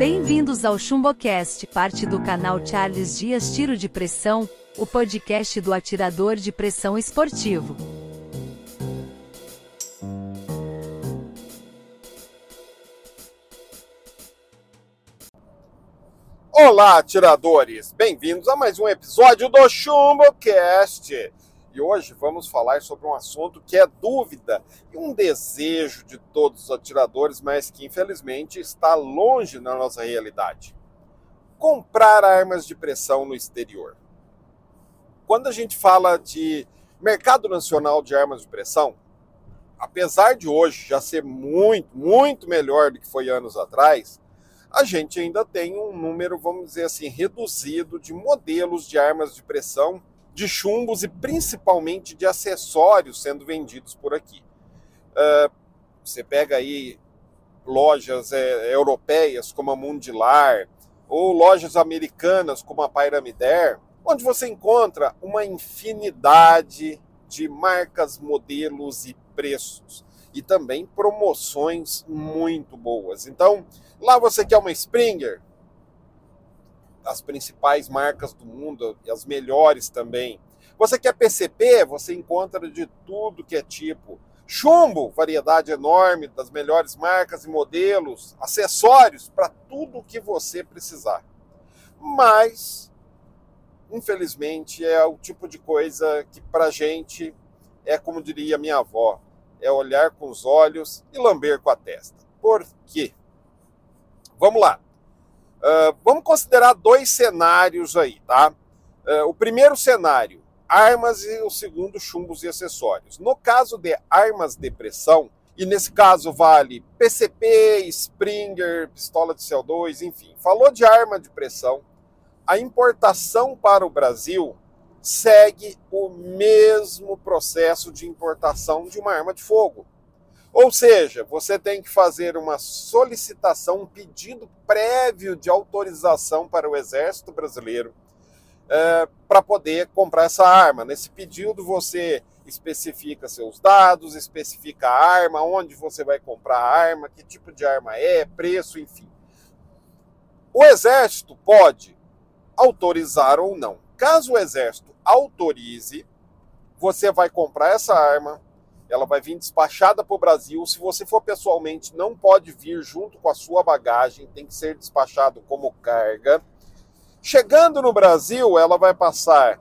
Bem-vindos ao ChumboCast, parte do canal Charles Dias Tiro de Pressão, o podcast do atirador de pressão esportivo. Olá, atiradores! Bem-vindos a mais um episódio do ChumboCast. E hoje vamos falar sobre um assunto que é dúvida e um desejo de todos os atiradores, mas que infelizmente está longe na nossa realidade. Comprar armas de pressão no exterior. Quando a gente fala de mercado nacional de armas de pressão, apesar de hoje já ser muito, muito melhor do que foi anos atrás, a gente ainda tem um número, vamos dizer assim, reduzido de modelos de armas de pressão de chumbos e principalmente de acessórios sendo vendidos por aqui. Uh, você pega aí lojas é, europeias como a Mundilar ou lojas americanas como a Pyramidare, onde você encontra uma infinidade de marcas, modelos e preços e também promoções muito boas. Então, lá você quer uma Springer, as principais marcas do mundo e as melhores também. Você quer PCP? Você encontra de tudo que é tipo. Chumbo, variedade enorme das melhores marcas e modelos, acessórios para tudo o que você precisar. Mas, infelizmente, é o tipo de coisa que para gente é como diria minha avó, é olhar com os olhos e lamber com a testa. Por quê? Vamos lá. Uh, vamos considerar dois cenários aí, tá? Uh, o primeiro cenário, armas e o segundo, chumbos e acessórios. No caso de armas de pressão, e nesse caso vale PCP, Springer, pistola de CO2, enfim, falou de arma de pressão, a importação para o Brasil segue o mesmo processo de importação de uma arma de fogo. Ou seja, você tem que fazer uma solicitação, um pedido prévio de autorização para o Exército Brasileiro é, para poder comprar essa arma. Nesse pedido, você especifica seus dados, especifica a arma, onde você vai comprar a arma, que tipo de arma é, preço, enfim. O Exército pode autorizar ou não. Caso o Exército autorize, você vai comprar essa arma, ela vai vir despachada para o Brasil. Se você for pessoalmente, não pode vir junto com a sua bagagem, tem que ser despachado como carga. Chegando no Brasil, ela vai passar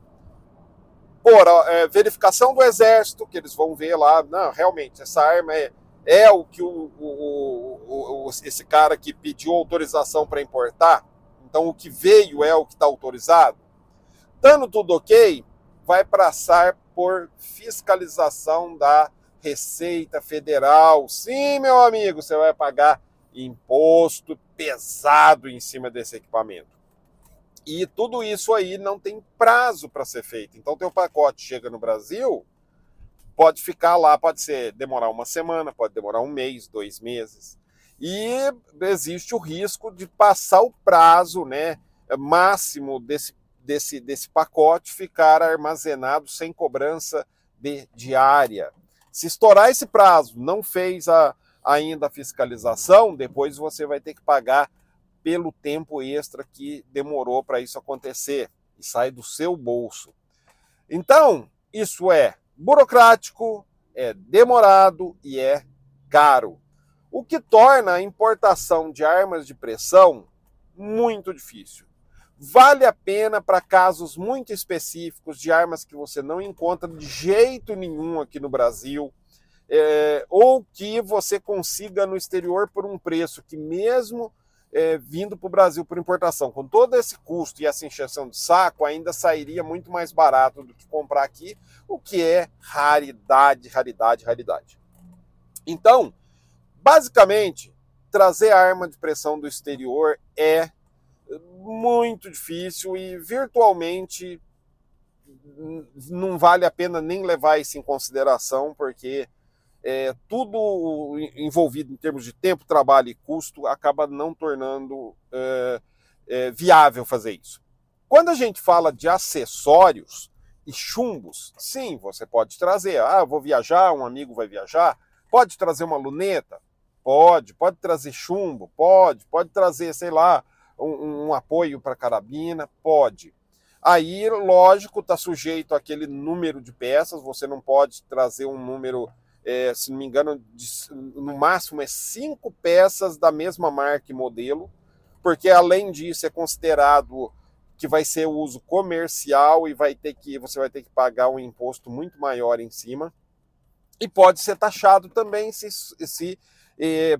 por é, verificação do Exército, que eles vão ver lá, não, realmente, essa arma é, é o que o, o, o, esse cara que pediu autorização para importar. Então, o que veio é o que está autorizado. Dando tudo ok, vai passar por fiscalização da Receita Federal. Sim, meu amigo, você vai pagar imposto pesado em cima desse equipamento. E tudo isso aí não tem prazo para ser feito. Então, teu pacote chega no Brasil, pode ficar lá, pode ser demorar uma semana, pode demorar um mês, dois meses. E existe o risco de passar o prazo, né, máximo desse desse, desse pacote ficar armazenado sem cobrança de diária. Se estourar esse prazo, não fez a, ainda a fiscalização, depois você vai ter que pagar pelo tempo extra que demorou para isso acontecer e sai do seu bolso. Então, isso é burocrático, é demorado e é caro, o que torna a importação de armas de pressão muito difícil. Vale a pena para casos muito específicos de armas que você não encontra de jeito nenhum aqui no Brasil, é, ou que você consiga no exterior por um preço que, mesmo é, vindo para o Brasil por importação, com todo esse custo e essa encheção de saco, ainda sairia muito mais barato do que comprar aqui, o que é raridade, raridade, raridade. Então, basicamente, trazer arma de pressão do exterior é muito difícil e virtualmente não vale a pena nem levar isso em consideração, porque é, tudo envolvido em termos de tempo, trabalho e custo acaba não tornando é, é, viável fazer isso. Quando a gente fala de acessórios e chumbos, sim, você pode trazer. Ah, vou viajar, um amigo vai viajar, pode trazer uma luneta, Pode, pode trazer chumbo, pode, pode trazer, sei lá, um, um apoio para carabina, pode. Aí, lógico, está sujeito àquele número de peças, você não pode trazer um número, é, se não me engano, de, no máximo é cinco peças da mesma marca e modelo, porque além disso é considerado que vai ser o uso comercial e vai ter que você vai ter que pagar um imposto muito maior em cima. E pode ser taxado também se, se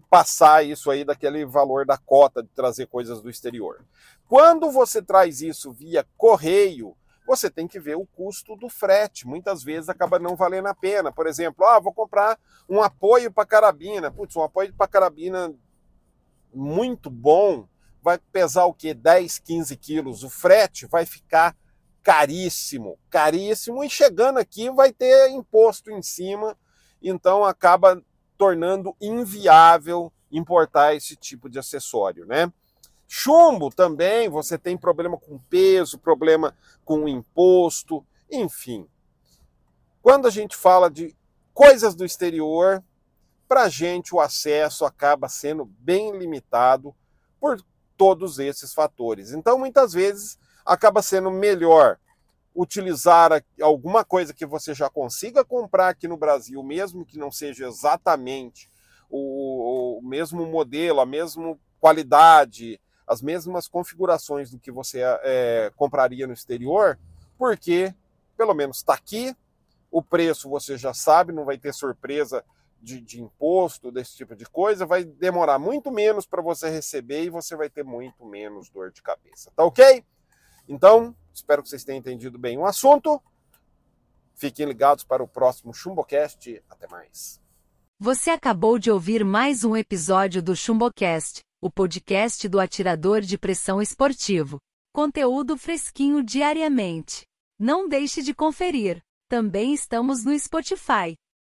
passar isso aí daquele valor da cota de trazer coisas do exterior. Quando você traz isso via correio, você tem que ver o custo do frete. Muitas vezes acaba não valendo a pena. Por exemplo, ah, vou comprar um apoio para carabina. Putz, um apoio para carabina muito bom vai pesar o que? 10, 15 quilos. O frete vai ficar caríssimo, caríssimo, e chegando aqui vai ter imposto em cima, então acaba tornando inviável importar esse tipo de acessório, né? Chumbo também, você tem problema com peso, problema com imposto, enfim. Quando a gente fala de coisas do exterior, para a gente o acesso acaba sendo bem limitado por todos esses fatores. Então, muitas vezes, acaba sendo melhor utilizar alguma coisa que você já consiga comprar aqui no Brasil, mesmo que não seja exatamente o, o mesmo modelo, a mesma qualidade, as mesmas configurações do que você é, compraria no exterior, porque pelo menos está aqui, o preço você já sabe, não vai ter surpresa de, de, imposto, desse tipo de coisa, vai demorar muito menos para você receber e você vai ter muito menos dor de cabeça. Tá ok? Então, espero que vocês tenham entendido bem o assunto. Fiquem ligados para o próximo ChumboCast. Até mais. Você acabou de ouvir mais um episódio do ChumboCast, o podcast do atirador de pressão esportivo. Conteúdo fresquinho diariamente. Não deixe de conferir. Também estamos no Spotify.